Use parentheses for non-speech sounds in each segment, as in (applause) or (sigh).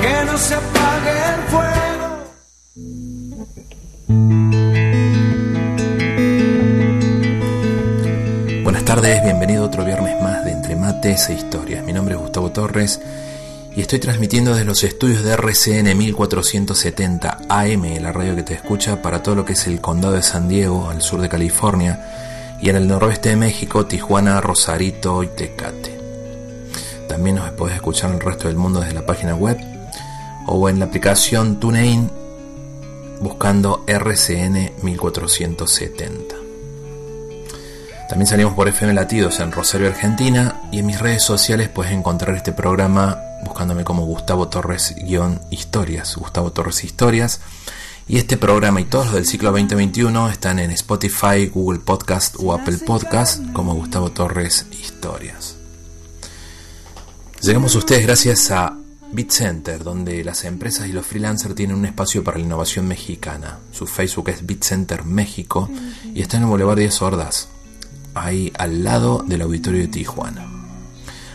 que no se el fuego. Buenas tardes, bienvenido otro viernes más de Entre Mates e Historias. Mi nombre es Gustavo Torres y estoy transmitiendo desde los estudios de RCN 1470 AM, la radio que te escucha para todo lo que es el condado de San Diego, al sur de California y en el noroeste de México, Tijuana, Rosarito y Tecate. También nos podés escuchar en el resto del mundo desde la página web o en la aplicación TuneIn buscando RCN 1470. También salimos por FM Latidos en Rosario, Argentina y en mis redes sociales puedes encontrar este programa buscándome como Gustavo Torres-Historias, Gustavo Torres Historias y este programa y todos los del ciclo 2021 están en Spotify, Google Podcast o Apple Podcast como Gustavo Torres Historias. Llegamos a ustedes gracias a BitCenter, donde las empresas y los freelancers tienen un espacio para la innovación mexicana. Su Facebook es BitCenter México y está en el Boulevard 10 Hordas, ahí al lado del auditorio de Tijuana.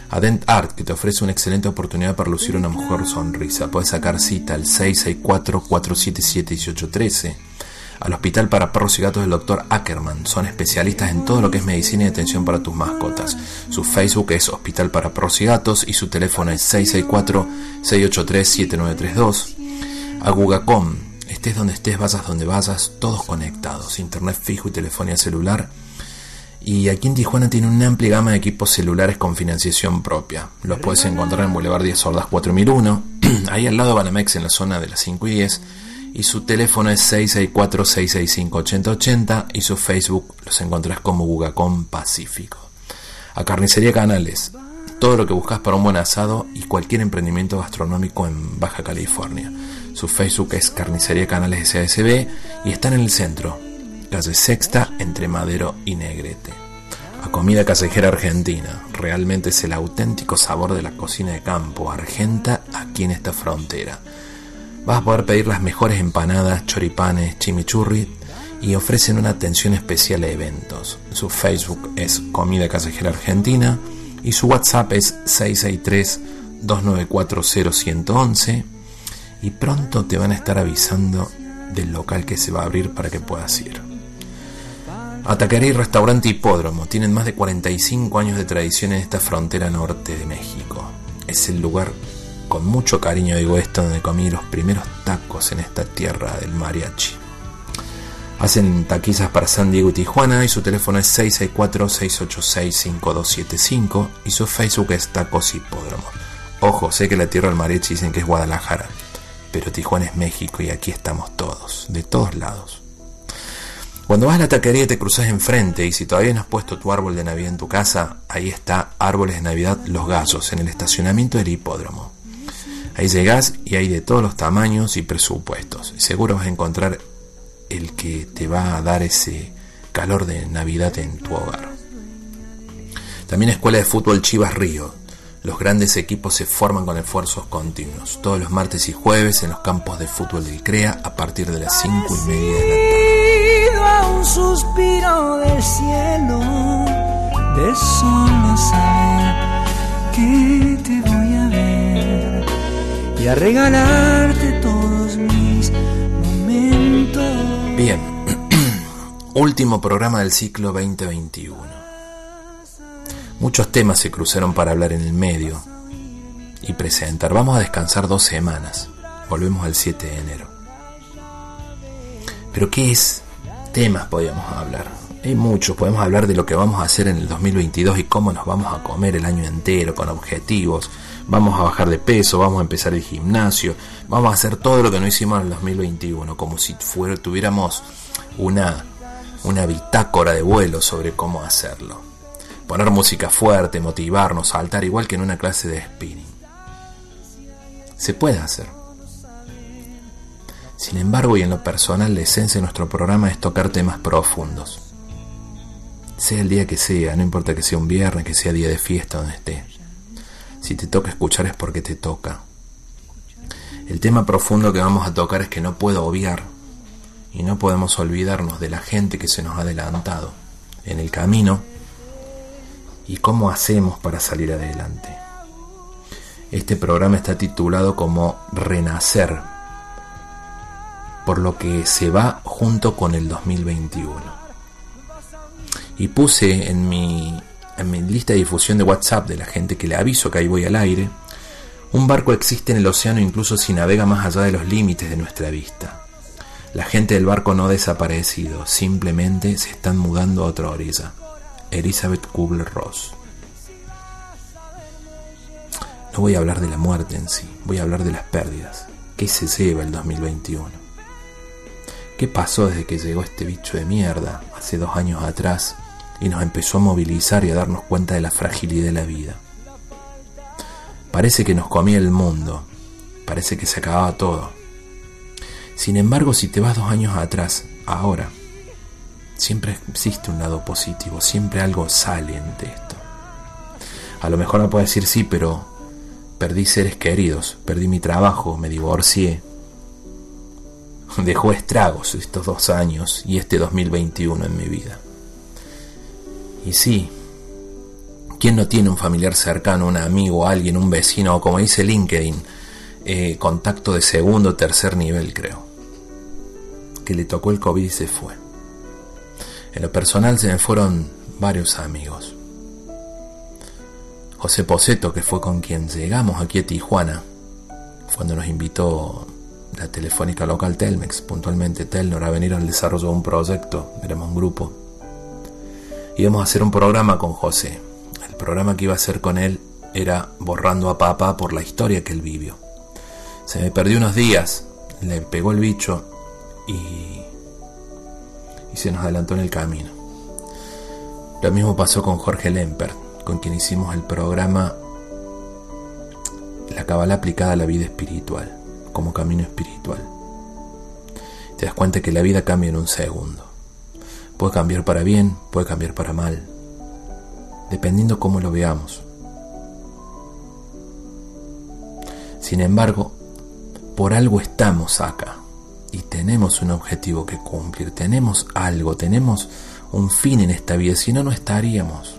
Adent Art, que te ofrece una excelente oportunidad para lucir una mejor sonrisa. Puedes sacar cita al 664-477-1813. Al Hospital para Perros y Gatos del Dr. Ackerman. Son especialistas en todo lo que es medicina y atención para tus mascotas. Su Facebook es Hospital para Perros y Gatos y su teléfono es 664-683-7932. A Gugacom. Estés donde estés, vayas donde vayas, todos conectados. Internet fijo y telefonía celular y aquí en Tijuana tiene una amplia gama de equipos celulares con financiación propia. Los puedes encontrar en Boulevard 10 Sordas 4001, ahí al lado de Banamex en la zona de las 5 y 10. Y su teléfono es 664-665-8080 y su Facebook los encontrás como Bugacón Pacífico. A Carnicería Canales, todo lo que buscas para un buen asado y cualquier emprendimiento gastronómico en Baja California. Su Facebook es Carnicería Canales SASB y están en el centro, calle Sexta entre Madero y Negrete. A comida callejera argentina, realmente es el auténtico sabor de la cocina de campo argenta aquí en esta frontera. Vas a poder pedir las mejores empanadas, choripanes, chimichurri y ofrecen una atención especial a eventos. Su Facebook es Comida Callejera Argentina y su WhatsApp es 663 294 0111 y pronto te van a estar avisando del local que se va a abrir para que puedas ir. Atacaré y Restaurante Hipódromo tienen más de 45 años de tradición en esta frontera norte de México. Es el lugar, con mucho cariño digo esto, donde comí los primeros tacos en esta tierra del mariachi. Hacen taquizas para San Diego y Tijuana y su teléfono es 664-686-5275 y su Facebook es Tacos Hipódromo. Ojo, sé que la tierra del mariachi dicen que es Guadalajara, pero Tijuana es México y aquí estamos todos, de todos lados. Cuando vas a la taquería te cruzas enfrente y si todavía no has puesto tu árbol de Navidad en tu casa, ahí está Árboles de Navidad Los Gallos, en el estacionamiento del hipódromo. Ahí llegás y hay de todos los tamaños y presupuestos. Seguro vas a encontrar el que te va a dar ese calor de Navidad en tu hogar. También Escuela de Fútbol Chivas Río. Los grandes equipos se forman con esfuerzos continuos, todos los martes y jueves en los campos de fútbol del CREA a partir de las 5 y media de la tarde un suspiro del cielo, que a regalarte todos mis momentos. Bien, (clears throat) último programa del ciclo 2021. Muchos temas se cruzaron para hablar en el medio y presentar. Vamos a descansar dos semanas. Volvemos al 7 de enero. Pero ¿qué es temas podríamos hablar. Hay muchos, podemos hablar de lo que vamos a hacer en el 2022 y cómo nos vamos a comer el año entero con objetivos. Vamos a bajar de peso, vamos a empezar el gimnasio, vamos a hacer todo lo que no hicimos en el 2021, como si tuviéramos una, una bitácora de vuelo sobre cómo hacerlo. poner música fuerte, motivarnos, saltar igual que en una clase de spinning. Se puede hacer. Sin embargo, y en lo personal, la esencia de nuestro programa es tocar temas profundos. Sea el día que sea, no importa que sea un viernes, que sea día de fiesta, donde esté. Si te toca escuchar es porque te toca. El tema profundo que vamos a tocar es que no puedo obviar y no podemos olvidarnos de la gente que se nos ha adelantado en el camino y cómo hacemos para salir adelante. Este programa está titulado como Renacer, por lo que se va junto con el 2021. Y puse en mi, lista de difusión de WhatsApp de la gente que le aviso que ahí voy al aire, un barco existe en el océano incluso si navega más allá de los límites de nuestra vista. La gente del barco no ha desaparecido, simplemente se están mudando a otra orilla. Elizabeth Kubler-Ross. No voy a hablar de la muerte en sí, voy a hablar de las pérdidas. ¿Qué se lleva el 2021? ¿Qué pasó desde que llegó este bicho de mierda hace dos años atrás y nos empezó a movilizar y a darnos cuenta de la fragilidad de la vida? Parece que nos comía el mundo, parece que se acababa todo. Sin embargo, si te vas dos años atrás, ahora, Siempre existe un lado positivo, siempre algo sale esto. A lo mejor no puedo decir sí, pero perdí seres queridos, perdí mi trabajo, me divorcié. Dejó estragos estos dos años y este 2021 en mi vida. Y sí, ¿quién no tiene un familiar cercano, un amigo, alguien, un vecino, o como dice LinkedIn, eh, contacto de segundo o tercer nivel, creo, que le tocó el COVID y se fue? En lo personal se me fueron varios amigos. José Poseto, que fue con quien llegamos aquí a Tijuana, cuando nos invitó la telefónica local Telmex, puntualmente Telnor, a venir al desarrollo de un proyecto, éramos un grupo. Íbamos a hacer un programa con José. El programa que iba a hacer con él era Borrando a Papá por la historia que él vivió. Se me perdió unos días, le pegó el bicho y se nos adelantó en el camino. Lo mismo pasó con Jorge Lempert, con quien hicimos el programa La Cabala aplicada a la vida espiritual, como camino espiritual. Te das cuenta que la vida cambia en un segundo. Puede cambiar para bien, puede cambiar para mal, dependiendo cómo lo veamos. Sin embargo, por algo estamos acá y tenemos un objetivo que cumplir, tenemos algo, tenemos un fin en esta vida, si no, no estaríamos.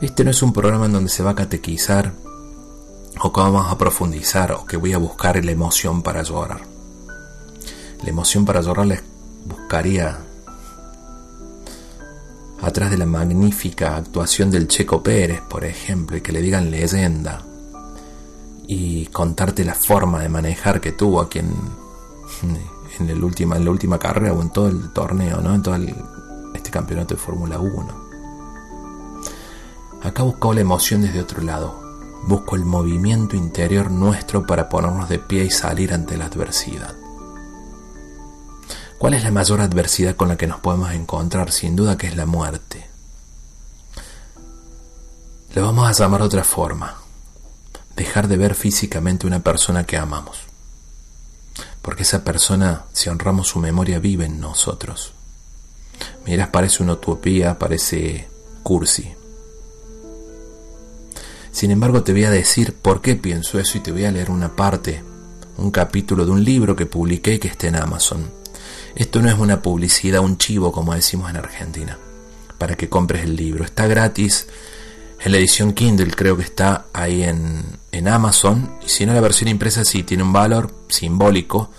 Este no es un programa en donde se va a catequizar o que vamos a profundizar o que voy a buscar la emoción para llorar. La emoción para llorar la buscaría atrás de la magnífica actuación del Checo Pérez, por ejemplo, y que le digan leyenda y contarte la forma de manejar que tuvo a quien en, el última, en la última carrera o en todo el torneo, ¿no? en todo este campeonato de Fórmula 1. Acá busco la emoción desde otro lado. Busco el movimiento interior nuestro para ponernos de pie y salir ante la adversidad. ¿Cuál es la mayor adversidad con la que nos podemos encontrar? Sin duda que es la muerte. Le vamos a llamar de otra forma. Dejar de ver físicamente una persona que amamos porque esa persona, si honramos su memoria, vive en nosotros. Miras, parece una utopía, parece cursi. Sin embargo, te voy a decir por qué pienso eso y te voy a leer una parte, un capítulo de un libro que publiqué y que está en Amazon. Esto no es una publicidad, un chivo, como decimos en Argentina, para que compres el libro. Está gratis en la edición Kindle creo que está ahí en, en Amazon. Y si no, la versión impresa sí tiene un valor simbólico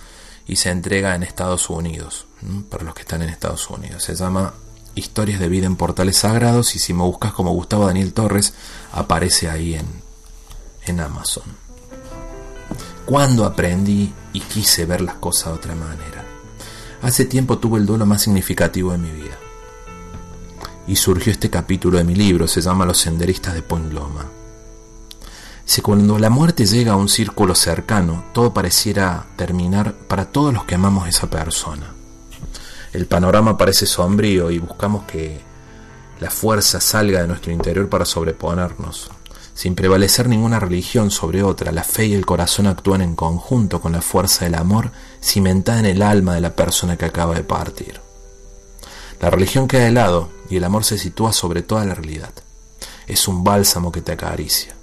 y se entrega en Estados Unidos, para los que están en Estados Unidos. Se llama Historias de vida en portales sagrados y si me buscas como Gustavo Daniel Torres, aparece ahí en, en Amazon. Cuando aprendí y quise ver las cosas de otra manera. Hace tiempo tuve el duelo más significativo de mi vida y surgió este capítulo de mi libro, se llama Los senderistas de Point Loma. Si cuando la muerte llega a un círculo cercano, todo pareciera terminar para todos los que amamos a esa persona. El panorama parece sombrío y buscamos que la fuerza salga de nuestro interior para sobreponernos. Sin prevalecer ninguna religión sobre otra, la fe y el corazón actúan en conjunto con la fuerza del amor cimentada en el alma de la persona que acaba de partir. La religión queda de lado y el amor se sitúa sobre toda la realidad. Es un bálsamo que te acaricia.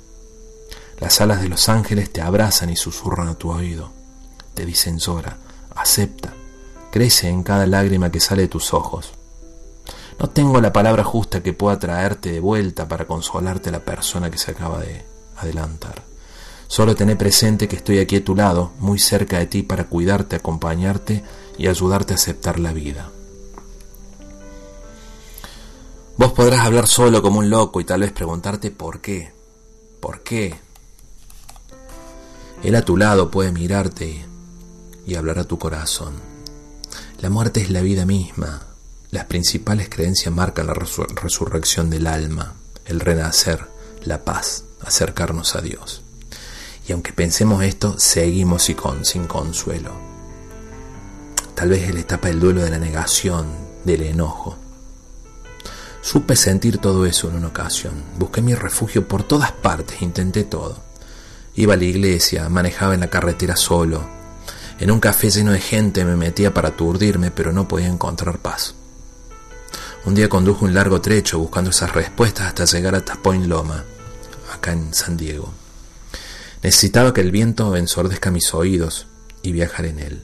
Las alas de los ángeles te abrazan y susurran a tu oído. Te dicen llora, acepta, crece en cada lágrima que sale de tus ojos. No tengo la palabra justa que pueda traerte de vuelta para consolarte la persona que se acaba de adelantar. Solo tené presente que estoy aquí a tu lado, muy cerca de ti, para cuidarte, acompañarte y ayudarte a aceptar la vida. Vos podrás hablar solo como un loco y tal vez preguntarte por qué. ¿Por qué? Él a tu lado puede mirarte y hablar a tu corazón. La muerte es la vida misma. Las principales creencias marcan la resurrección del alma, el renacer, la paz, acercarnos a Dios. Y aunque pensemos esto, seguimos y con, sin consuelo. Tal vez es la etapa del duelo de la negación, del enojo. Supe sentir todo eso en una ocasión. Busqué mi refugio por todas partes, intenté todo. Iba a la iglesia, manejaba en la carretera solo. En un café lleno de gente me metía para aturdirme, pero no podía encontrar paz. Un día conduje un largo trecho buscando esas respuestas hasta llegar a Tapoint Loma, acá en San Diego. Necesitaba que el viento ensordezca mis oídos y viajar en él.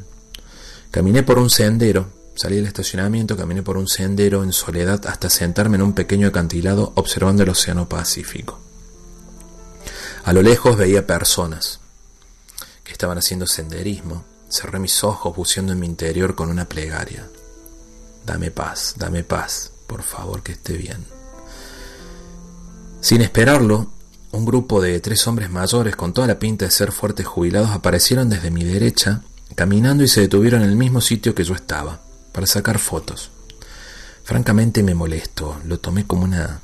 Caminé por un sendero, salí del estacionamiento, caminé por un sendero en soledad hasta sentarme en un pequeño acantilado observando el Océano Pacífico. A lo lejos veía personas que estaban haciendo senderismo. Cerré mis ojos buceando en mi interior con una plegaria. Dame paz, dame paz, por favor que esté bien. Sin esperarlo, un grupo de tres hombres mayores con toda la pinta de ser fuertes jubilados aparecieron desde mi derecha, caminando y se detuvieron en el mismo sitio que yo estaba, para sacar fotos. Francamente me molesto, lo tomé como una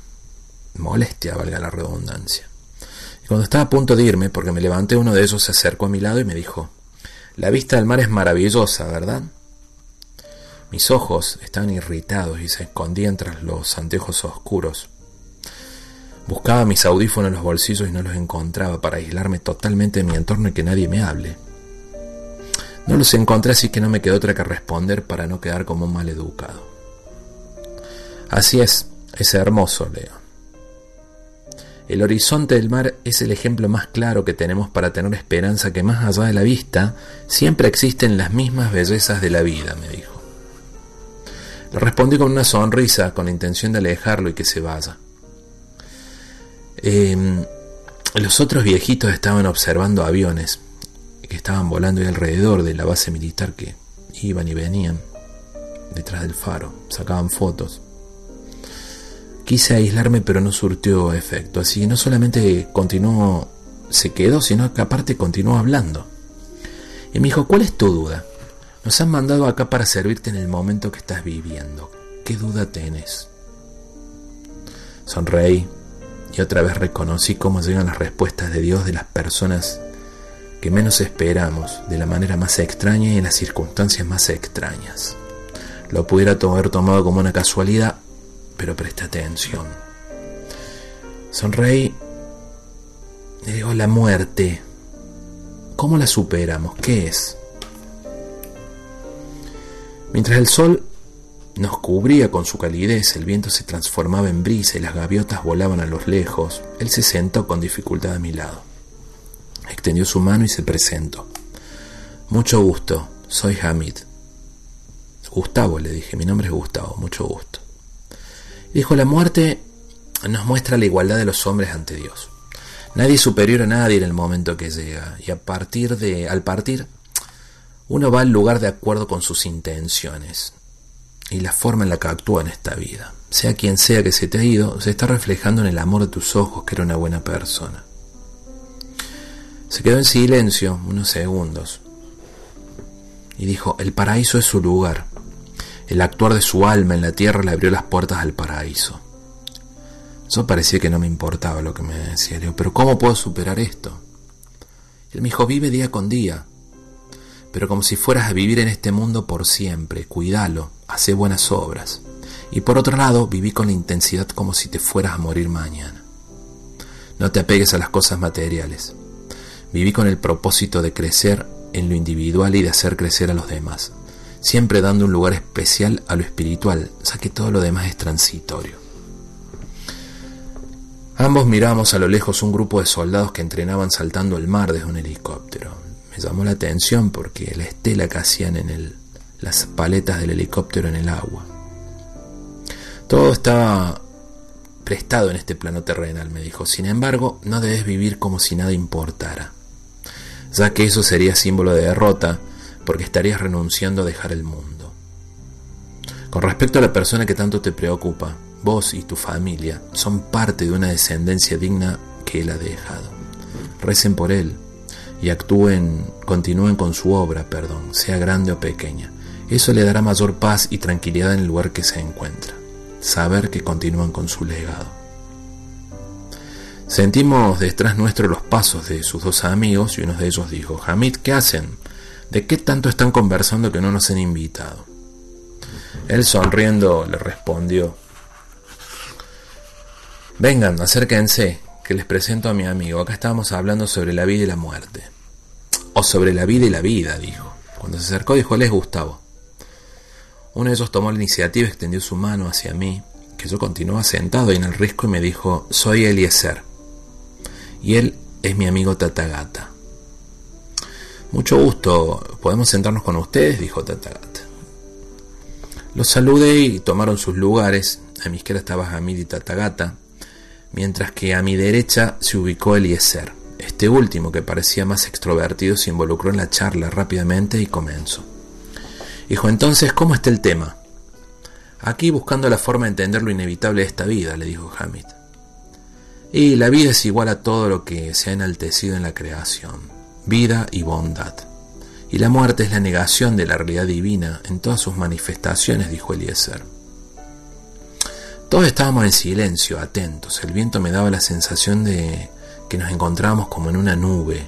molestia, valga la redundancia. Y cuando estaba a punto de irme, porque me levanté, uno de ellos se acercó a mi lado y me dijo, La vista del mar es maravillosa, ¿verdad? Mis ojos estaban irritados y se escondían tras los anteojos oscuros. Buscaba mis audífonos en los bolsillos y no los encontraba para aislarme totalmente de mi entorno y que nadie me hable. No los encontré así que no me quedó otra que responder para no quedar como un mal educado. Así es, es hermoso, Leo. El horizonte del mar es el ejemplo más claro que tenemos para tener esperanza que más allá de la vista siempre existen las mismas bellezas de la vida, me dijo. Le respondí con una sonrisa, con la intención de alejarlo y que se vaya. Em, los otros viejitos estaban observando aviones que estaban volando alrededor de la base militar que iban y venían detrás del faro, sacaban fotos. Quise aislarme pero no surtió efecto, así que no solamente continuó, se quedó, sino que aparte continuó hablando. Y me dijo, ¿cuál es tu duda? Nos han mandado acá para servirte en el momento que estás viviendo. ¿Qué duda tienes? Sonreí y otra vez reconocí cómo llegan las respuestas de Dios de las personas que menos esperamos, de la manera más extraña y en las circunstancias más extrañas. Lo pudiera haber tomado como una casualidad, pero presta atención. Sonreí y digo, la muerte, ¿cómo la superamos? ¿Qué es? Mientras el sol nos cubría con su calidez, el viento se transformaba en brisa y las gaviotas volaban a los lejos, él se sentó con dificultad a mi lado. Extendió su mano y se presentó. Mucho gusto, soy Hamid. Gustavo, le dije, mi nombre es Gustavo, mucho gusto. Dijo, la muerte nos muestra la igualdad de los hombres ante Dios. Nadie es superior a nadie en el momento que llega, y a partir de, al partir, uno va al lugar de acuerdo con sus intenciones y la forma en la que actúa en esta vida. Sea quien sea que se te ha ido, se está reflejando en el amor de tus ojos que era una buena persona. Se quedó en silencio unos segundos y dijo, el paraíso es su lugar. El actuar de su alma en la tierra le abrió las puertas al paraíso. Yo parecía que no me importaba lo que me decía, pero ¿cómo puedo superar esto? él me dijo, vive día con día, pero como si fueras a vivir en este mundo por siempre, cuídalo, hace buenas obras. Y por otro lado, viví con la intensidad como si te fueras a morir mañana. No te apegues a las cosas materiales. Viví con el propósito de crecer en lo individual y de hacer crecer a los demás, siempre dando un lugar especial a lo espiritual, ya que todo lo demás es transitorio. Ambos miramos a lo lejos un grupo de soldados que entrenaban saltando el mar desde un helicóptero. Me llamó la atención porque la estela que hacían en el, las paletas del helicóptero en el agua. Todo estaba prestado en este plano terrenal, me dijo. Sin embargo, no debes vivir como si nada importara, ya que eso sería símbolo de derrota, porque estarías renunciando a dejar el mundo. Con respecto a la persona que tanto te preocupa, vos y tu familia son parte de una descendencia digna que él ha dejado. Recen por él y actúen, continúen con su obra, perdón, sea grande o pequeña. Eso le dará mayor paz y tranquilidad en el lugar que se encuentra saber que continúan con su legado. Sentimos detrás nuestro los pasos de sus dos amigos y uno de ellos dijo, Hamid, ¿qué hacen? ¿De qué tanto están conversando que no nos han invitado? Él sonriendo le respondió, Vengan, acérquense, que les presento a mi amigo. Acá estábamos hablando sobre la vida y la muerte. O sobre la vida y la vida, dijo. Cuando se acercó dijo, él es Gustavo. Uno de ellos tomó la iniciativa, extendió su mano hacia mí, que yo continuaba sentado en el risco y me dijo, soy Eliezer. Y él es mi amigo Tatagata. Mucho gusto, ¿podemos sentarnos con ustedes? dijo Tatagata. Los saludé y tomaron sus lugares. A mi izquierda estaba Hamid y Tatagata, mientras que a mi derecha se ubicó Eliezer. Este último, que parecía más extrovertido, se involucró en la charla rápidamente y comenzó. Dijo, entonces, ¿cómo está el tema? Aquí buscando la forma de entender lo inevitable de esta vida, le dijo Hamid. Y la vida es igual a todo lo que se ha enaltecido en la creación, vida y bondad. Y la muerte es la negación de la realidad divina en todas sus manifestaciones, dijo Eliezer. Todos estábamos en silencio, atentos. El viento me daba la sensación de que nos encontrábamos como en una nube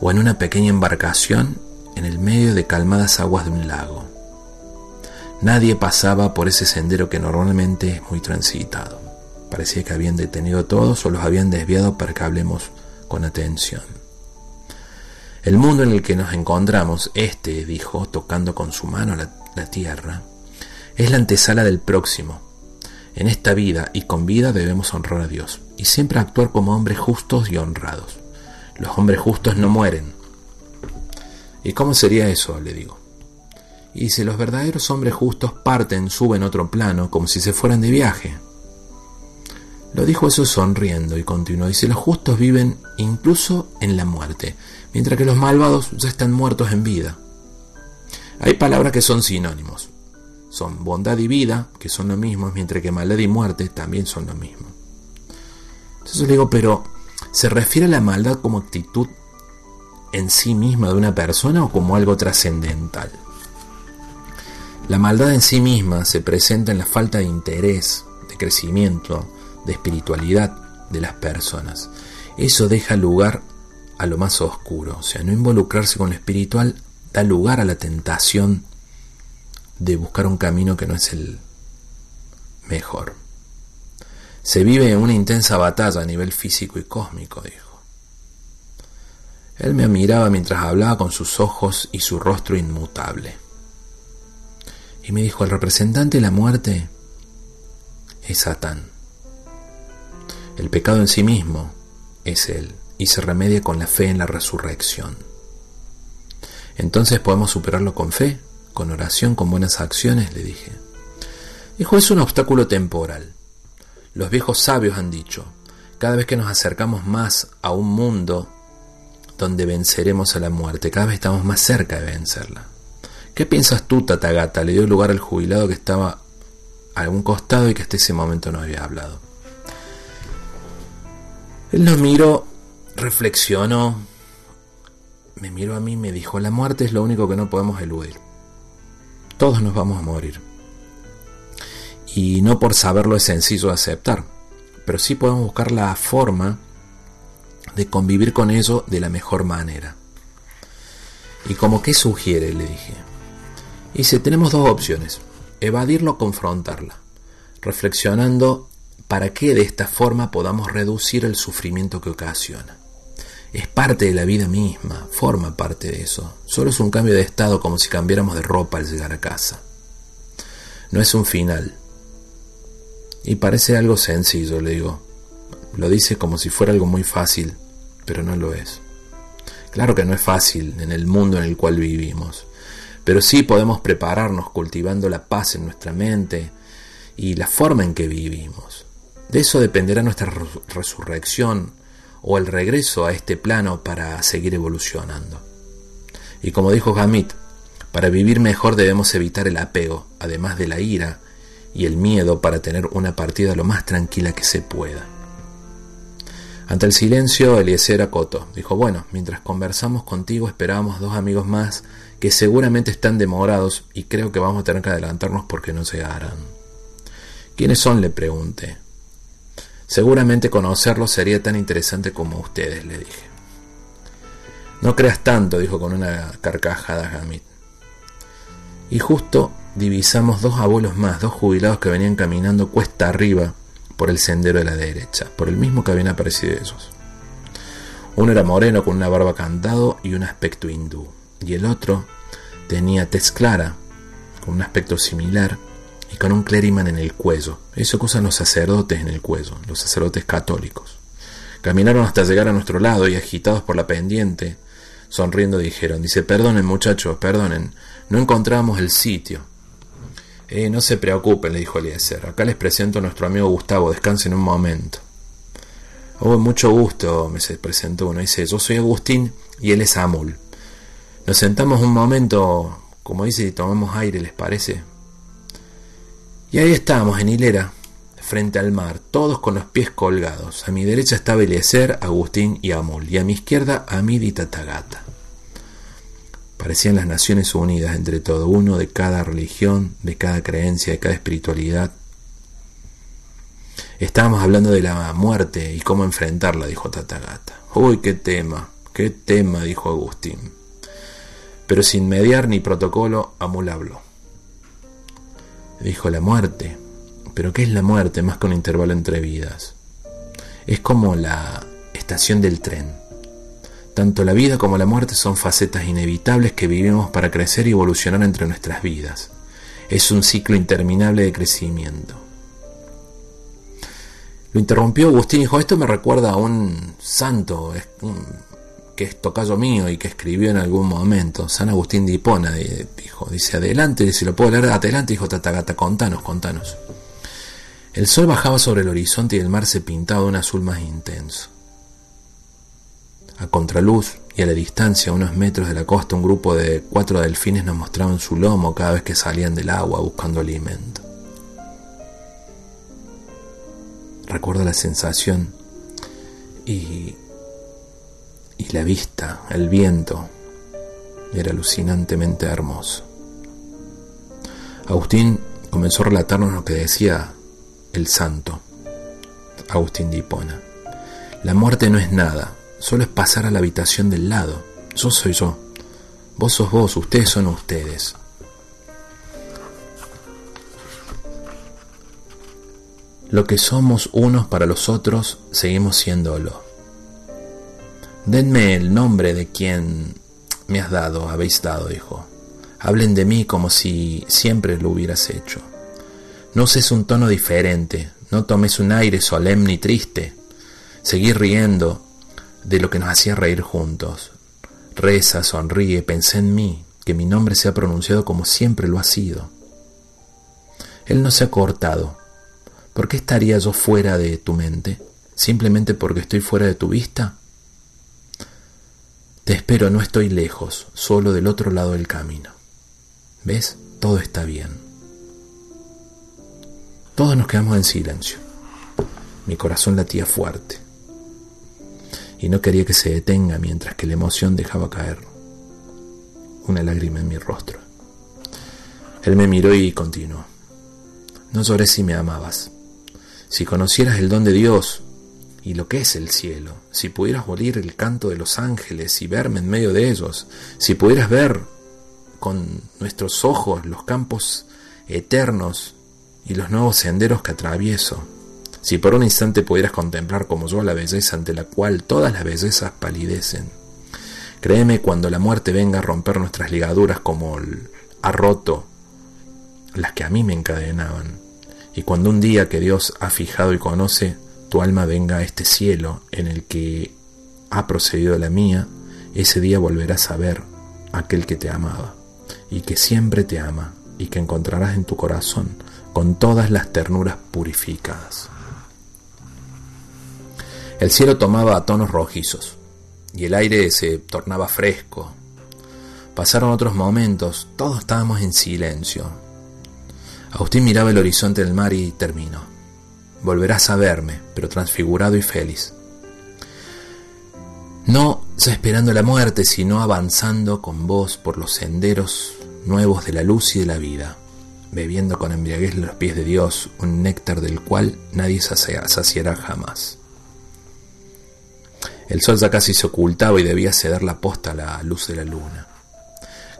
o en una pequeña embarcación en el medio de calmadas aguas de un lago. Nadie pasaba por ese sendero que normalmente es muy transitado. Parecía que habían detenido todos o los habían desviado para que hablemos con atención. El mundo en el que nos encontramos, este, dijo, tocando con su mano la, tierra, es la antesala del próximo. En esta vida y con vida debemos honrar a Dios y siempre actuar como hombres justos y honrados. Los hombres justos no mueren, ¿Y cómo sería eso? le digo. Y si los verdaderos hombres justos parten, suben otro plano, como si se fueran de viaje. Lo dijo eso sonriendo y continuó. Y si los justos viven incluso en la muerte, mientras que los malvados ya están muertos en vida. Hay palabras que son sinónimos. Son bondad y vida, que son lo mismo, mientras que maldad y muerte también son lo mismo. Entonces le digo, pero ¿se refiere a la maldad como actitud en sí misma de una persona o como algo trascendental. La maldad en sí misma se presenta en la falta de interés, de crecimiento, de espiritualidad de las personas. Eso deja lugar a lo más oscuro, o sea, no involucrarse con lo espiritual da lugar a la tentación de buscar un camino que no es el mejor. Se vive una intensa batalla a nivel físico y cósmico, dijo. Él me miraba mientras hablaba con sus ojos y su rostro inmutable. Y me dijo, el representante de la muerte es Satán. El pecado en sí mismo es Él y se remedia con la fe en la resurrección. Entonces podemos superarlo con fe, con oración, con buenas acciones, le dije. Dijo, es un obstáculo temporal. Los viejos sabios han dicho, cada vez que nos acercamos más a un mundo donde venceremos a la muerte. Cada vez estamos más cerca de vencerla. ¿Qué piensas tú, Tatagata? Le dio lugar al jubilado que estaba a algún costado y que hasta ese momento no había hablado. Él nos miró, reflexionó, me miró a mí y me dijo, la muerte es lo único que no podemos eludir. Todos nos vamos a morir. Y no por saberlo es sencillo aceptar, pero sí podemos buscar la forma de convivir con ello de la mejor manera. ¿Y como qué sugiere? Le dije. Dice, tenemos dos opciones. evadirlo o confrontarla, reflexionando para que de esta forma podamos reducir el sufrimiento que ocasiona. Es parte de la vida misma, forma parte de eso. Solo es un cambio de estado como si cambiáramos de ropa al llegar a casa. No es un final. Y parece algo sencillo, le digo. Lo dice como si fuera algo muy fácil, pero no lo es. Claro que no es fácil en el mundo en el cual vivimos, pero sí podemos prepararnos cultivando la paz en nuestra mente y la forma en que vivimos. De eso dependerá nuestra resurrección o el regreso a este plano para seguir evolucionando. Y como dijo Gamit, para vivir mejor debemos evitar el apego, además de la ira y el miedo para tener una partida lo más tranquila que se pueda. Ante el silencio, Eliezer acotó. Dijo, bueno, mientras conversamos contigo esperábamos dos amigos más que seguramente están demorados y creo que vamos a tener que adelantarnos porque no llegarán. ¿Quiénes son? le pregunté. Seguramente conocerlos sería tan interesante como ustedes, le dije. No creas tanto, dijo con una carcajada Hamid. Y justo divisamos dos abuelos más, dos jubilados que venían caminando cuesta arriba por el sendero de la derecha, por el mismo que habían aparecido esos. Uno era moreno con una barba cantado y un aspecto hindú, y el otro tenía tez clara, con un aspecto similar y con un clériman en el cuello. Eso que usan los sacerdotes en el cuello, los sacerdotes católicos. Caminaron hasta llegar a nuestro lado y agitados por la pendiente, sonriendo dijeron, dice, perdonen muchachos, perdonen, no encontramos el sitio. Eh, no se preocupen, le dijo Eliezer. Acá les presento a nuestro amigo Gustavo, descansen un momento. Oh, mucho gusto, me se presentó uno. Dice, yo soy Agustín y él es Amul. Nos sentamos un momento, como dice, y tomamos aire, ¿les parece? Y ahí estábamos, en hilera, frente al mar, todos con los pies colgados. A mi derecha estaba Eliezer, Agustín y Amul, y a mi izquierda Amid y Tatagata. Parecían las Naciones Unidas entre todo, uno de cada religión, de cada creencia, de cada espiritualidad. Estábamos hablando de la muerte y cómo enfrentarla, dijo Tatagata. Uy, qué tema, qué tema, dijo Agustín. Pero sin mediar ni protocolo, Amul habló. Dijo la muerte. ¿Pero qué es la muerte más que un intervalo entre vidas? Es como la estación del tren tanto la vida como la muerte son facetas inevitables que vivimos para crecer y evolucionar entre nuestras vidas. Es un ciclo interminable de crecimiento. Lo interrumpió Agustín y dijo, esto me recuerda a un santo que es tocayo mío y que escribió en algún momento, San Agustín de dijo, dice, adelante, si lo puedo leer, adelante, dijo Tatagata, contanos, contanos. El sol bajaba sobre el horizonte y el mar se pintaba de un azul más intenso. A contraluz y a la distancia, a unos metros de la costa, un grupo de cuatro delfines nos mostraban su lomo cada vez que salían del agua buscando alimento. Recuerdo la sensación y, y la vista, el viento, era alucinantemente hermoso. Agustín comenzó a relatarnos lo que decía el santo, Agustín de. La muerte no es nada, solo es pasar a la habitación del lado. Yo soy yo. Vos sos vos, ustedes son ustedes. Lo que somos unos para los otros, seguimos siéndolo. Denme el nombre de quien me has dado, habéis dado, dijo. Hablen de mí como si siempre lo hubieras hecho. No uses un tono diferente, no tomes un aire solemne y triste. Seguí riendo, de lo que nos hacía reír juntos. Reza, sonríe, pensé en mí, que mi nombre sea pronunciado como siempre lo ha sido. Él no se ha cortado. ¿Por qué estaría yo fuera de tu mente? ¿Simplemente porque estoy fuera de tu vista? Te espero, no estoy lejos, solo del otro lado del camino. ¿Ves? Todo está bien. Todos nos quedamos en silencio. Mi corazón latía fuerte y no quería que se detenga mientras que la emoción dejaba caer una lágrima en mi rostro. Él me miró y continuó. No lloré si me amabas. Si conocieras el don de Dios y lo que es el cielo, si pudieras oír el canto de los ángeles y verme en medio de ellos, si pudieras ver con nuestros ojos los campos eternos y los nuevos senderos que atravieso. Si por un instante pudieras contemplar como yo la belleza ante la cual todas las bellezas palidecen. Créeme cuando la muerte venga a romper nuestras ligaduras como ha roto las que a mí me encadenaban. Y cuando un día que Dios ha fijado y conoce, tu alma venga a este cielo en el que ha procedido la mía, ese día volverás a ver aquel que te amaba y que siempre te ama y que encontrarás en tu corazón con todas las ternuras purificadas. El cielo tomaba tonos rojizos y el aire se tornaba fresco. Pasaron otros momentos, todos estábamos en silencio. Agustín miraba el horizonte del mar y terminó. Volverás a verme, pero transfigurado y feliz. No esperando la muerte, sino avanzando con vos por los senderos nuevos de la luz y de la vida, bebiendo con embriaguez los pies de Dios, un néctar del cual nadie saciará jamás. El sol ya casi se ocultaba y debía ceder la posta a la luz de la luna.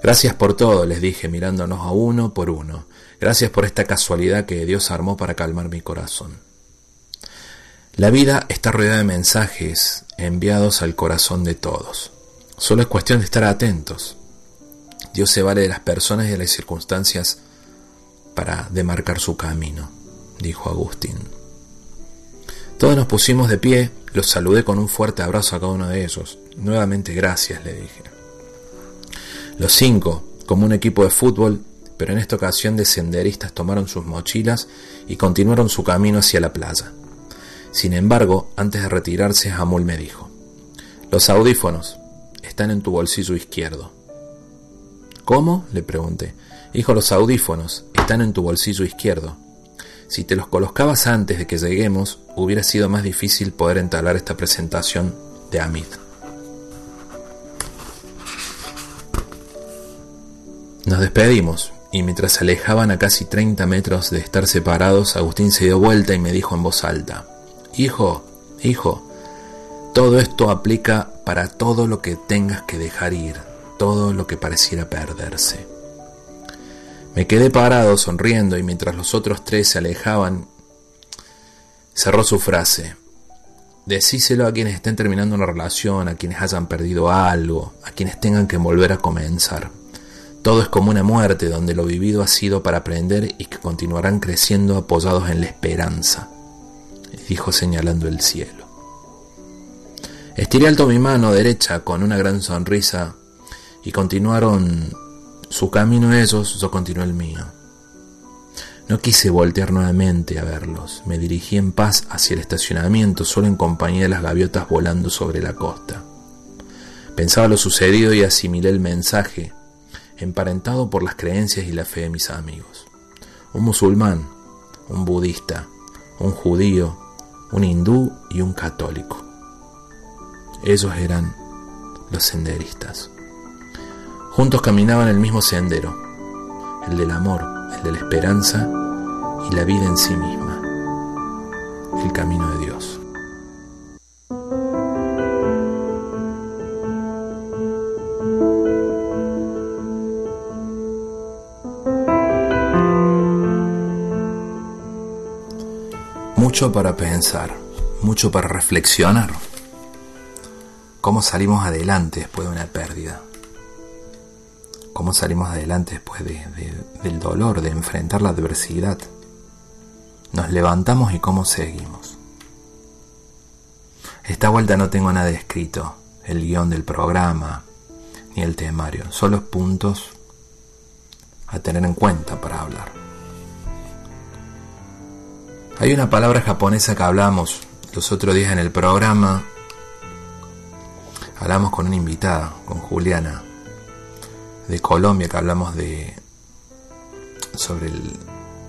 Gracias por todo, les dije, mirándonos a uno por uno. Gracias por esta casualidad que Dios armó para calmar mi corazón. La vida está rodeada de mensajes enviados al corazón de todos. Solo es cuestión de estar atentos. Dios se vale de las personas y de las circunstancias para demarcar su camino, dijo Agustín. Todos nos pusimos de pie, los saludé con un fuerte abrazo a cada uno de ellos. Nuevamente gracias, le dije. Los cinco, como un equipo de fútbol, pero en esta ocasión de senderistas tomaron sus mochilas y continuaron su camino hacia la playa. Sin embargo, antes de retirarse, Hamul me dijo, los audífonos están en tu bolsillo izquierdo. ¿Cómo? le pregunté. Hijo, los audífonos están en tu bolsillo izquierdo. Si te los colocabas antes de que lleguemos, hubiera sido más difícil poder entablar esta presentación de Amit. Nos despedimos, y mientras se alejaban a casi 30 metros de estar separados, Agustín se dio vuelta y me dijo en voz alta, Hijo, hijo, todo esto aplica para todo lo que tengas que dejar ir, todo lo que pareciera perderse. Me quedé parado sonriendo y mientras los otros tres se alejaban, cerró su frase. Decíselo a quienes estén terminando una relación, a quienes hayan perdido algo, a quienes tengan que volver a comenzar. Todo es como una muerte donde lo vivido ha sido para aprender y que continuarán creciendo apoyados en la esperanza dijo señalando el cielo. Estiré alto mi mano derecha con una gran sonrisa y continuaron su camino ellos, yo continué el mío. No quise voltear nuevamente a verlos, me dirigí en paz hacia el estacionamiento, solo en compañía de las gaviotas volando sobre la costa. Pensaba lo sucedido y asimilé el mensaje, emparentado por las creencias y la fe de mis amigos. Un musulmán, un budista, un judío, un hindú y un católico. Ellos eran los senderistas. Juntos caminaban el mismo sendero, el del amor, el de la esperanza y la vida en sí misma, el camino de Dios. Mucho para pensar, mucho para reflexionar. ¿Cómo salimos adelante después de una pérdida? ¿Cómo salimos adelante después del dolor, de enfrentar la adversidad? Nos levantamos y cómo seguimos. Esta vuelta no tengo nada escrito, el guion del programa, ni el temario, solo puntos a tener en cuenta para hablar. Hay una palabra japonesa que hablamos los otros días en el programa. Hablamos con una invitada, con Juliana, de Colombia, que hablamos de. sobre el.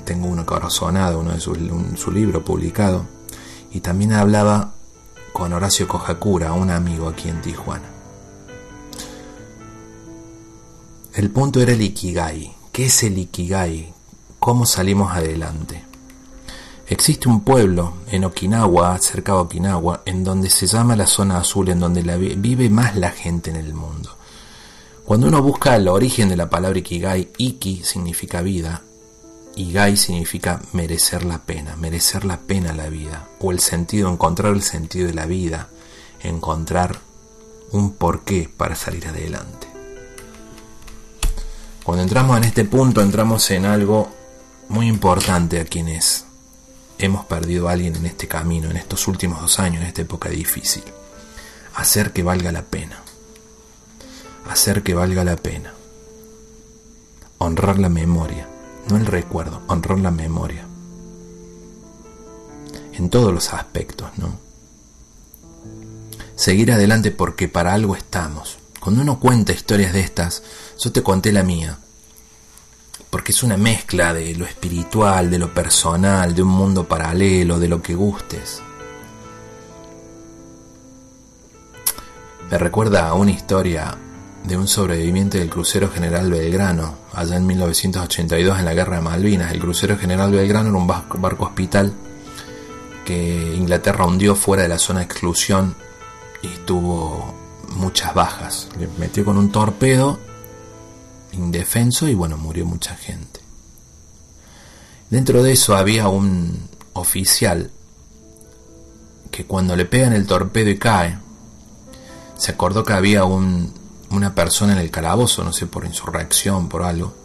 Tengo uno corazonado, uno de su, libro publicado. Y también hablaba con Horacio Kojakura, un amigo aquí en Tijuana. El punto era el Ikigai. ¿Qué es el Ikigai? ¿Cómo salimos adelante? Existe un pueblo en Okinawa, cerca de Okinawa, en donde se llama la zona azul, en donde vive más la gente en el mundo. Cuando uno busca el origen de la palabra Ikigai, Iki significa vida Igai significa merecer la pena, merecer la pena la vida, o el sentido, encontrar el sentido de la vida, encontrar un porqué para salir adelante. Cuando entramos en este punto, entramos en algo muy importante a quienes hemos perdido a alguien en este camino, en estos últimos dos años, en esta época difícil. Hacer que valga la pena. Hacer que valga la pena. Honrar la memoria, no el recuerdo, honrar la memoria. En todos los aspectos, ¿no? Seguir adelante porque para algo estamos. Cuando uno cuenta historias de estas, yo te conté la mía, porque es una mezcla de lo espiritual, de lo personal, de un mundo paralelo, de lo que gustes. Me recuerda a una historia de un sobreviviente del crucero General Belgrano, allá en 1982 en la Guerra de Malvinas. El crucero General Belgrano era un barco hospital que Inglaterra hundió fuera de la zona de exclusión y tuvo muchas bajas. Le metió con un torpedo indefenso y bueno, murió mucha gente. Dentro de eso había un oficial que cuando le pegan el torpedo y cae, se acordó que había un, una persona en el calabozo, no sé, por insurrección, por algo,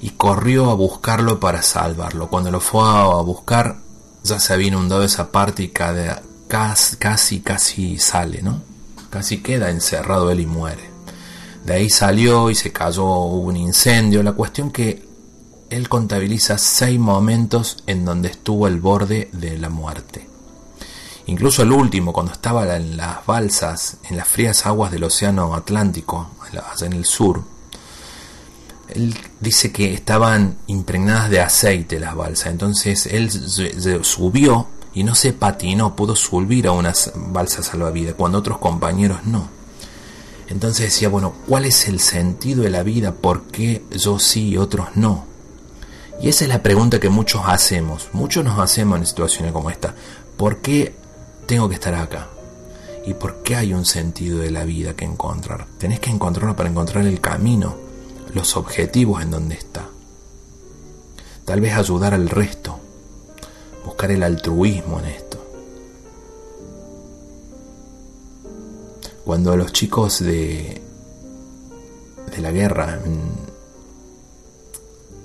y corrió a buscarlo para salvarlo. Cuando lo fue a buscar, ya se había inundado esa parte y casi, casi, casi sale, ¿no? Casi queda encerrado él y muere. De ahí salió y se cayó, un incendio. La cuestión que él contabiliza seis momentos en donde estuvo al borde de la muerte. Incluso el último, cuando estaba en las balsas, en las frías aguas del Océano Atlántico, allá en el sur, él dice que estaban impregnadas de aceite las balsas. Entonces él subió y no se patinó, pudo subir a unas balsas salvavidas, cuando otros compañeros no. Entonces decía, bueno, ¿cuál es el sentido de la vida? ¿Por qué yo sí y otros no? Y esa es la pregunta que muchos hacemos, muchos nos hacemos en situaciones como esta. ¿Por qué tengo que estar acá? ¿Y por qué hay un sentido de la vida que encontrar? Tenés que encontrarlo para encontrar el camino, los objetivos en donde está. Tal vez ayudar al resto, buscar el altruismo en esto. Cuando los chicos de, de la guerra,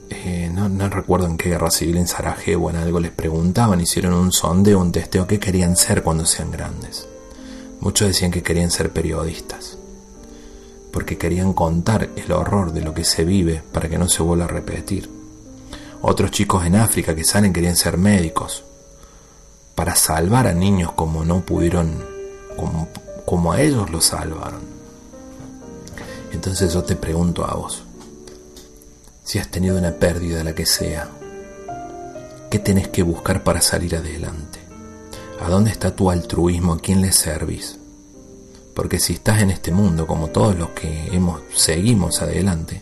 eh, no, recuerdo en qué guerra civil, en Sarajevo, en algo, les preguntaban, hicieron un sondeo, un testeo, qué querían ser cuando sean grandes. Muchos decían que querían ser periodistas, porque querían contar el horror de lo que se vive para que no se vuelva a repetir. Otros chicos en África que salen querían ser médicos, para salvar a niños como no pudieron, como a ellos los salvaron. Entonces yo te pregunto a vos, si has tenido una pérdida, la que sea, ¿qué tenés que buscar para salir adelante? ¿A dónde está tu altruismo? ¿A quién le servís? Porque si estás en este mundo, como todos los que hemos, seguimos adelante,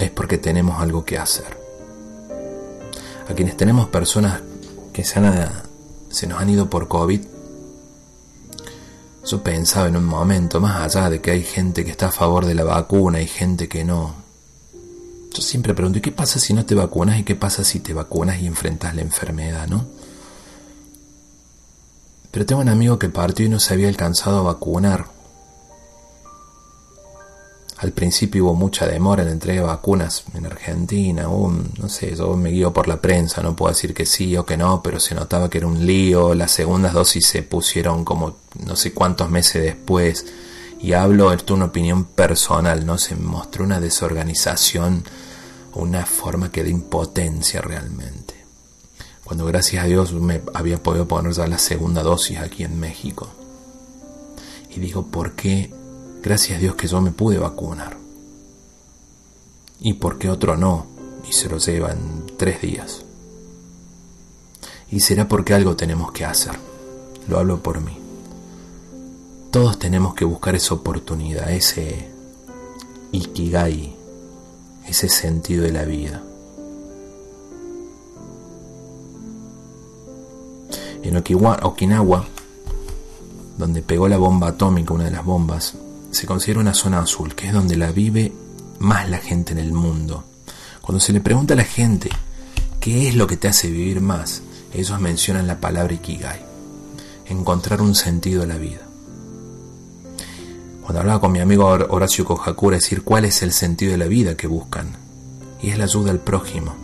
es porque tenemos algo que hacer. A quienes tenemos personas que se, se nos han ido por COVID, yo pensaba en un momento, más allá de que hay gente que está a favor de la vacuna y gente que no. Yo siempre pregunto, ¿y qué pasa si no te vacunas? ¿Y qué pasa si te vacunas y enfrentas la enfermedad, no? Pero tengo un amigo que partió y no se había alcanzado a vacunar. Al principio hubo mucha demora en la entrega de vacunas en Argentina, no sé, yo me guío por la prensa, no puedo decir que sí o que no, pero se notaba que era un lío, las segundas dosis se pusieron como no sé cuántos meses después, y hablo, esto es una opinión personal, ¿no? Se mostró una desorganización, una forma que de impotencia realmente. Cuando gracias a Dios me había podido poner ya la segunda dosis aquí en México. Y digo, ¿por qué Gracias a Dios que yo me pude vacunar. ¿Y por qué otro no? Y se lo lleva en tres días. Y será porque algo tenemos que hacer. Lo hablo por mí. Todos tenemos que buscar esa oportunidad, ese ikigai, ese sentido de la vida. En Okinawa, donde pegó la bomba atómica, una de las bombas, se considera una zona azul, que es donde la vive más la gente en el mundo. Cuando se le pregunta a la gente qué es lo que te hace vivir más, ellos mencionan la palabra Ikigai, encontrar un sentido a la vida. Cuando hablaba con mi amigo Horacio Kojakura, decir cuál es el sentido de la vida que buscan, y es la ayuda al prójimo,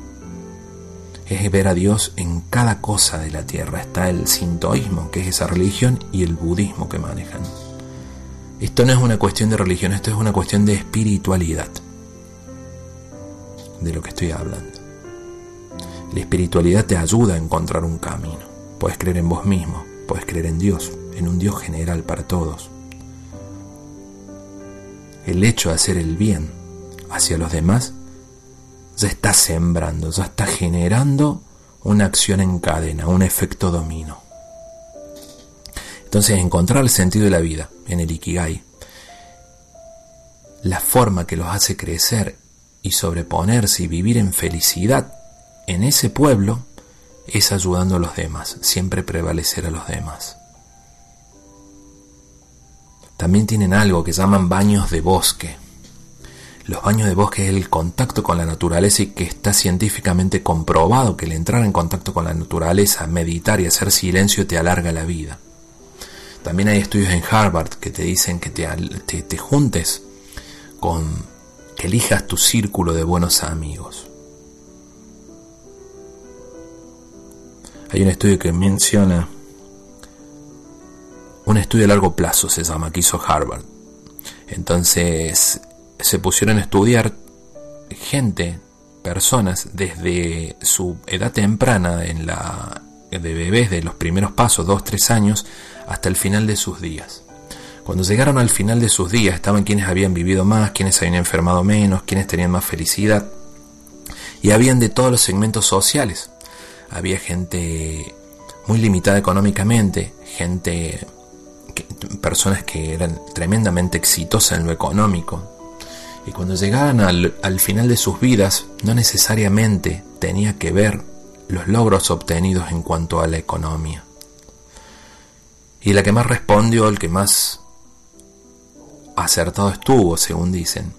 es ver a Dios en cada cosa de la tierra. Está el sintoísmo, que es esa religión, y el budismo que manejan. Esto no es una cuestión de religión, esto es una cuestión de espiritualidad de lo que estoy hablando. La espiritualidad te ayuda a encontrar un camino. Puedes creer en vos mismo, puedes creer en Dios, en un Dios general para todos. El hecho de hacer el bien hacia los demás ya está sembrando, ya está generando una acción en cadena, un efecto domino. Entonces, encontrar el sentido de la vida en el Ikigai, la forma que los hace crecer y sobreponerse y vivir en felicidad en ese pueblo es ayudando a los demás, siempre prevalecer a los demás. También tienen algo que llaman baños de bosque. Los baños de bosque es el contacto con la naturaleza y que está científicamente comprobado que el entrar en contacto con la naturaleza, meditar y hacer silencio te alarga la vida. También hay estudios en Harvard que te dicen que te, te, te juntes con que elijas tu círculo de buenos amigos. Hay un estudio que menciona, un estudio a largo plazo se llama, que hizo Harvard. Entonces se pusieron a estudiar gente, personas, desde su edad temprana, en la, de bebés, de los primeros pasos, dos, tres años, hasta el final de sus días. Cuando llegaron al final de sus días estaban quienes habían vivido más, quienes habían enfermado menos, quienes tenían más felicidad. Y habían de todos los segmentos sociales. Había gente muy limitada económicamente, gente, personas que eran tremendamente exitosas en lo económico. Y cuando llegaban al, al final de sus vidas, no necesariamente tenía que ver los logros obtenidos en cuanto a la economía. Y la que más respondió, el que más acertado estuvo, según dicen.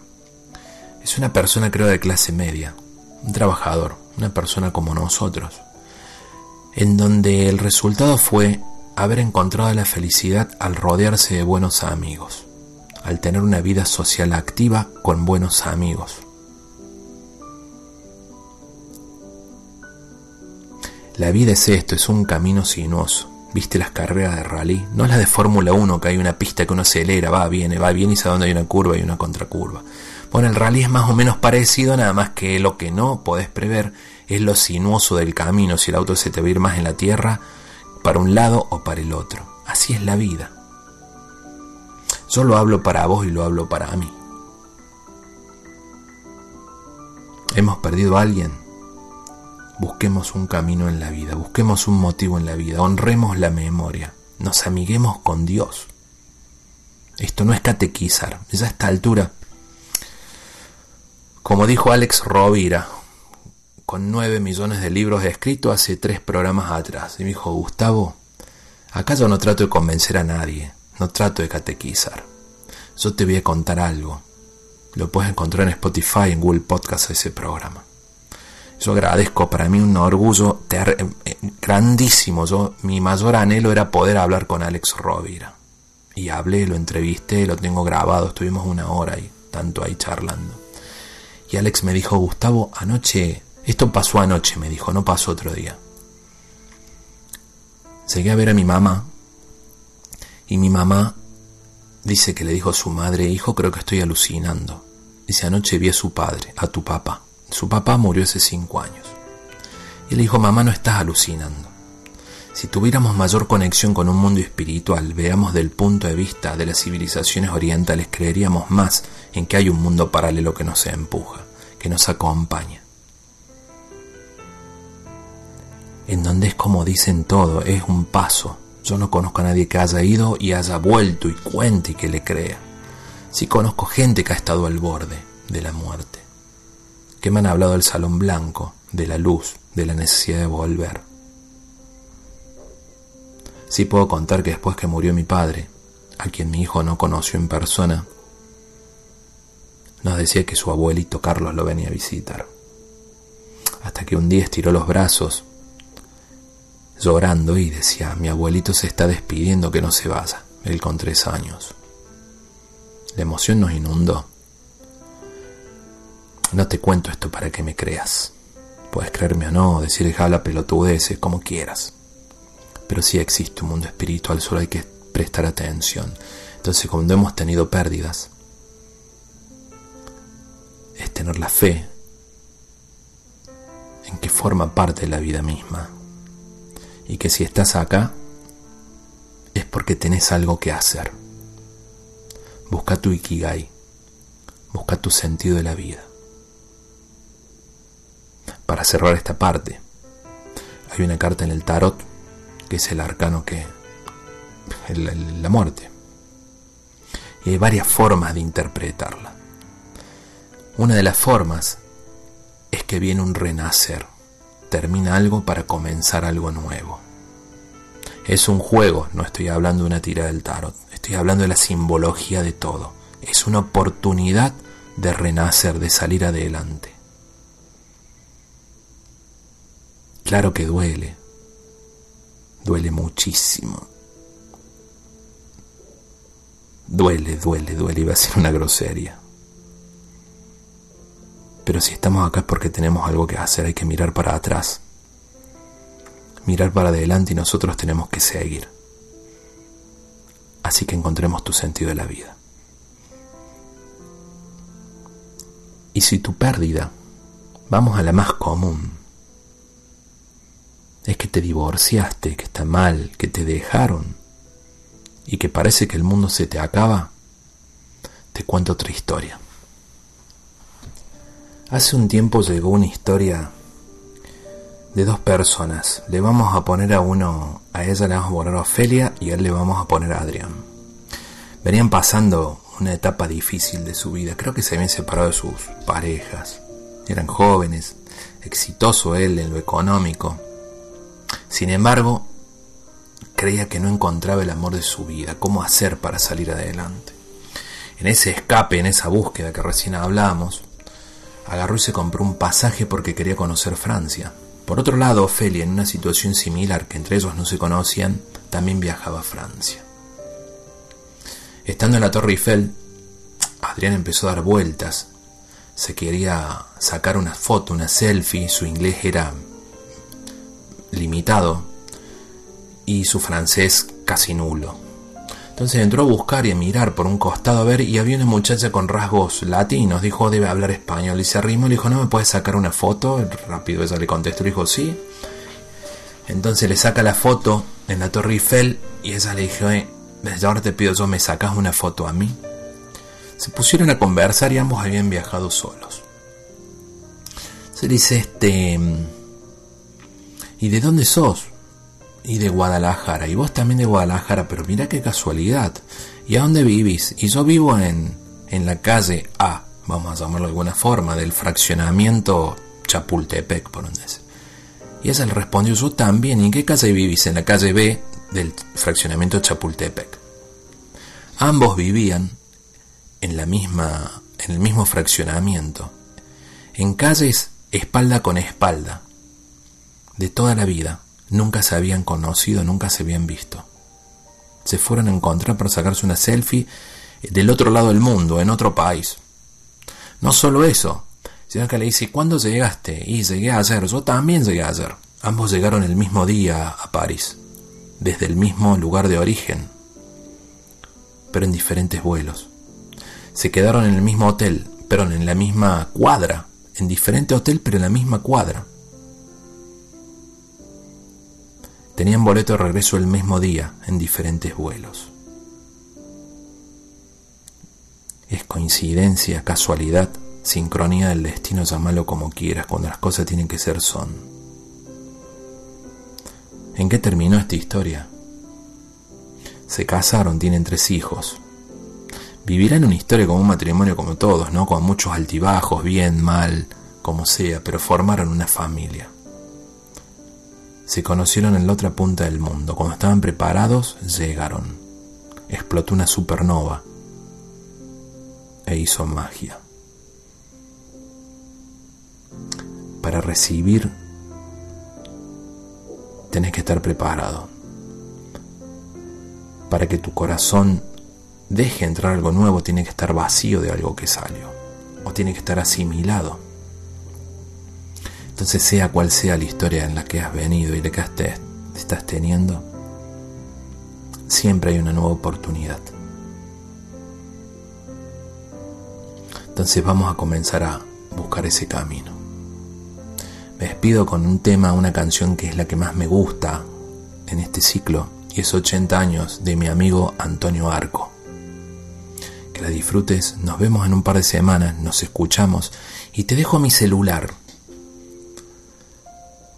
Es una persona creo de clase media, un trabajador, una persona como nosotros, en donde el resultado fue haber encontrado la felicidad al rodearse de buenos amigos, al tener una vida social activa con buenos amigos. La vida es esto, es un camino sinuoso ¿Viste las carreras de rally? No las de Fórmula 1, que hay una pista que uno acelera, va, viene, va, viene y sabe dónde hay una curva y una contracurva. Bueno, el rally es más o menos parecido, nada más que lo que no podés prever es lo sinuoso del camino, si el auto se te va a ir más en la tierra, para un lado o para el otro. Así es la vida. Yo lo hablo para vos y lo hablo para mí. ¿Hemos perdido a alguien? Busquemos un camino en la vida, busquemos un motivo en la vida, honremos la memoria, nos amiguemos con Dios. Esto no es catequizar, es a esta altura. Como dijo Alex Rovira, con nueve millones de libros escritos hace tres programas atrás, y me dijo, Gustavo, acá yo no trato de convencer a nadie, no trato de catequizar. Yo te voy a contar algo. Lo puedes encontrar en Spotify, en Google Podcast, ese programa. Yo agradezco, para mí un orgullo eh, grandísimo. Yo, mi mayor anhelo era poder hablar con Alex Rovira. Y hablé, lo entrevisté, lo tengo grabado, estuvimos una hora ahí, tanto ahí charlando. Y Alex me dijo, Gustavo, anoche, esto pasó anoche, me dijo, no pasó otro día. Llegué a ver a mi mamá y mi mamá dice que le dijo a su madre, hijo, creo que estoy alucinando. Dice, anoche vi a su padre, a tu papá. Su papá murió hace cinco años. Y le dijo, mamá, no estás alucinando. Si tuviéramos mayor conexión con un mundo espiritual, veamos del punto de vista de las civilizaciones orientales, creeríamos más en que hay un mundo paralelo que nos empuja, que nos acompaña. En donde es como dicen todo, es un paso. Yo no conozco a nadie que haya ido y haya vuelto y cuente y que le crea. Sí conozco gente que ha estado al borde de la muerte que me han hablado del salón blanco, de la luz, de la necesidad de volver. Sí puedo contar que después que murió mi padre, a quien mi hijo no conoció en persona, nos decía que su abuelito Carlos lo venía a visitar. Hasta que un día estiró los brazos, llorando y decía, mi abuelito se está despidiendo que no se vaya, él con tres años. La emoción nos inundó. No te cuento esto para que me creas. Puedes creerme o no, decir habla pelotudeces, como quieras. Pero sí existe un mundo espiritual, solo hay que prestar atención. Entonces, cuando hemos tenido pérdidas, es tener la fe en que forma parte de la vida misma. Y que si estás acá, es porque tenés algo que hacer. Busca tu ikigai, busca tu sentido de la vida para cerrar esta parte, hay una carta en el tarot que es el arcano que... la muerte. Y hay varias formas de interpretarla. Una de las formas es que viene un renacer, termina algo para comenzar algo nuevo. Es un juego, no estoy hablando de una tira del tarot, estoy hablando de la simbología de todo. Es una oportunidad de renacer, de salir adelante. Claro que duele, duele muchísimo. Duele, duele, duele, iba a ser una grosería. Pero si estamos acá es porque tenemos algo que hacer, hay que mirar para atrás, mirar para adelante y nosotros tenemos que seguir. Así que encontremos tu sentido de la vida. Y si tu pérdida, vamos a la más común, es que te divorciaste, que está mal, que te dejaron y que parece que el mundo se te acaba, te cuento otra historia. Hace un tiempo llegó una historia de dos personas. Le vamos a poner a uno, a ella le vamos a poner a Ofelia y a él le vamos a poner a Adrián. Venían pasando una etapa difícil de su vida. Creo que se habían separado de sus parejas. Eran jóvenes, exitoso él en lo económico sin embargo, creía que no encontraba el amor de su vida, cómo hacer para salir adelante. En ese escape, en esa búsqueda que recién hablamos, agarró y se compró un pasaje porque quería conocer Francia. Por otro lado, Ofelia, en una situación similar que entre ellos no se conocían, también viajaba a Francia. Estando en la Torre Eiffel, Adrián empezó a dar vueltas. Se quería sacar una foto, una selfie, su inglés era limitado y su francés casi nulo. Entonces entró a buscar y a mirar por un costado a ver y había una muchacha con rasgos latinos. Dijo, debe hablar español. Y se arrimó le dijo, ¿no me puedes sacar una foto? Rápido ella le contestó, le dijo, sí. Entonces le saca la foto en la Torre Eiffel y ella le dijo, eh, desde ahora te pido yo, ¿me sacas una foto a mí? Se pusieron a conversar y ambos habían viajado solos. Se dice, este ¿Y de dónde sos? Y de Guadalajara. Y vos también de Guadalajara. Pero mira qué casualidad. ¿Y a dónde vivís? Y yo vivo en, en la calle A, vamos a llamarlo de alguna forma, del fraccionamiento Chapultepec, por donde es. Y ella le respondió, yo también. ¿Y en qué calle vivís? En la calle B del fraccionamiento Chapultepec. Ambos vivían en la misma, en el mismo fraccionamiento, en calles espalda con espalda, de toda la vida. Nunca se habían conocido, nunca se habían visto. Se fueron a encontrar para sacarse una selfie del otro lado del mundo, en otro país. No solo eso, sino que le dice, ¿cuándo llegaste? Y llegué ayer, yo también llegué ayer. Ambos llegaron el mismo día a París, desde el mismo lugar de origen, pero en diferentes vuelos. Se quedaron en el mismo hotel, pero en la misma cuadra, en diferente hotel, pero en la misma cuadra. Tenían boleto de regreso el mismo día en diferentes vuelos. Es coincidencia, casualidad, sincronía del destino, llámalo como quieras, cuando las cosas tienen que ser son. ¿En qué terminó esta historia? Se casaron, tienen tres hijos. Vivirán una historia como un matrimonio como todos, ¿no? Con muchos altibajos, bien, mal, como sea, pero formaron una familia se conocieron en la otra punta del mundo. Cuando estaban preparados, llegaron. Explotó una supernova e hizo magia. para recibir tenés que estar preparado. Para que tu corazón deje entrar algo nuevo, tiene que estar vacío de algo que salió. O tiene que estar asimilado. Entonces, sea cual sea la historia en la que has venido y la que estás teniendo, siempre hay una nueva oportunidad. Entonces vamos a comenzar a buscar ese camino. Me despido con un tema, una canción que es la que más me gusta en este ciclo y es 80 años de mi amigo Antonio Arco. Que la disfrutes, nos vemos en un par de semanas, nos escuchamos y te dejo mi celular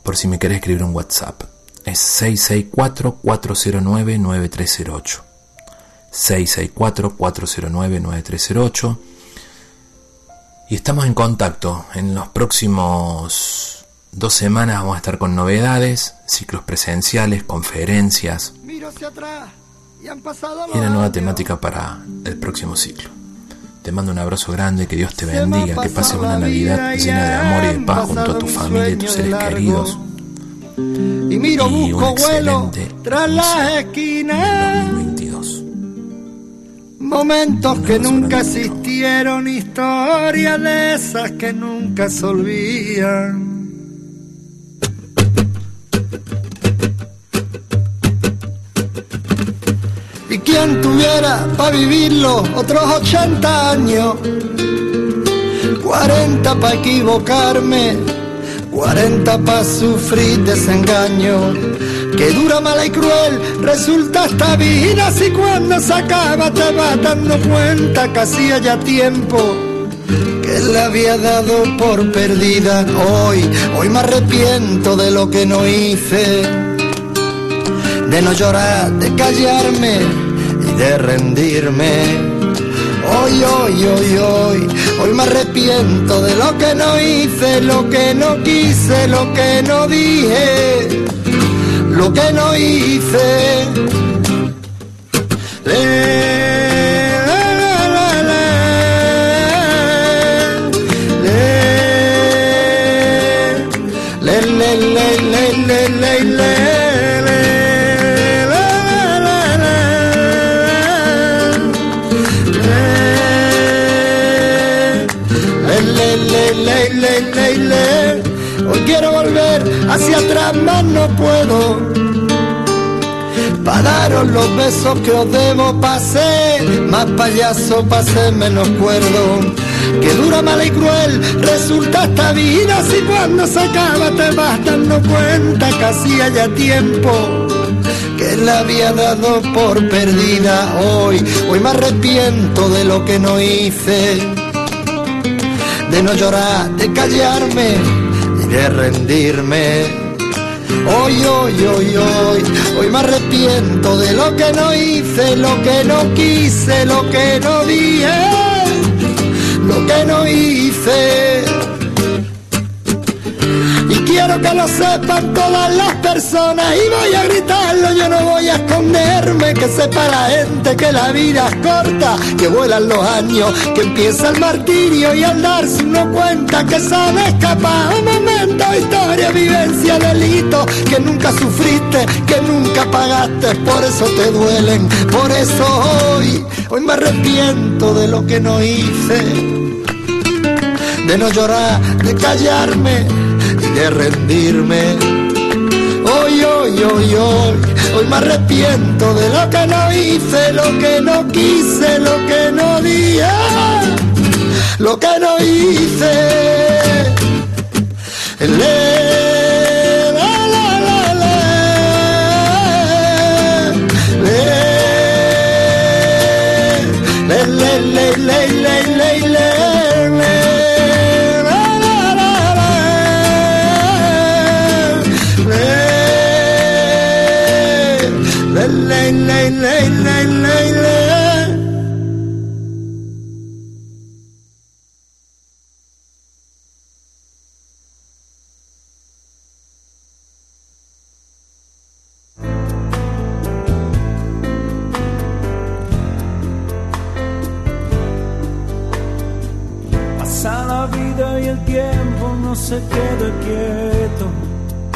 por si me querés escribir un WhatsApp. Es 664-409-9308. 664-409-9308. Y estamos en contacto. En los próximos dos semanas vamos a estar con novedades, ciclos presenciales, conferencias y una nueva temática para el próximo ciclo. Te mando un abrazo grande, que Dios te bendiga, que pases una Navidad llena de amor y de paz junto a tu familia y tus seres queridos. Y miro, busco vuelo tras las esquinas. 2022. Momentos que nunca existieron, historias de esas que nunca se olvidan. Quien tuviera para vivirlo otros 80 años, 40 para equivocarme, 40 para sufrir desengaño, que dura, mala y cruel resulta esta vida si cuando se acaba te vas dando cuenta que hacía ya tiempo que la había dado por perdida. Hoy, hoy me arrepiento de lo que no hice, de no llorar, de callarme de rendirme. Hoy, hoy, hoy, hoy, hoy me arrepiento de lo que no hice, lo que no quise, lo que no dije, lo que no hice. Hoy Los besos que os debo, pasé más payaso, pasé menos cuerdo. Que dura, mala y cruel resulta esta vida si cuando se acaba te vas dando cuenta que hacía ya tiempo que la había dado por perdida hoy. Hoy me arrepiento de lo que no hice, de no llorar, de callarme y de rendirme. Hoy, hoy, hoy, hoy, hoy me arrepiento de lo que no hice, lo que no quise, lo que no dije, lo que no hice. Que lo sepan todas las personas. Y voy a gritarlo, yo no voy a esconderme, que sepa la gente que la vida es corta, que vuelan los años, que empieza el martirio y al darse uno cuenta que sabe escapar. Un momento, historia, vivencia, delito, que nunca sufriste, que nunca pagaste, por eso te duelen, por eso hoy, hoy me arrepiento de lo que no hice, de no llorar, de callarme de rendirme. Hoy, hoy, hoy, hoy, hoy me arrepiento de lo que no hice, lo que no quise, lo que no dije, lo que no hice. Le,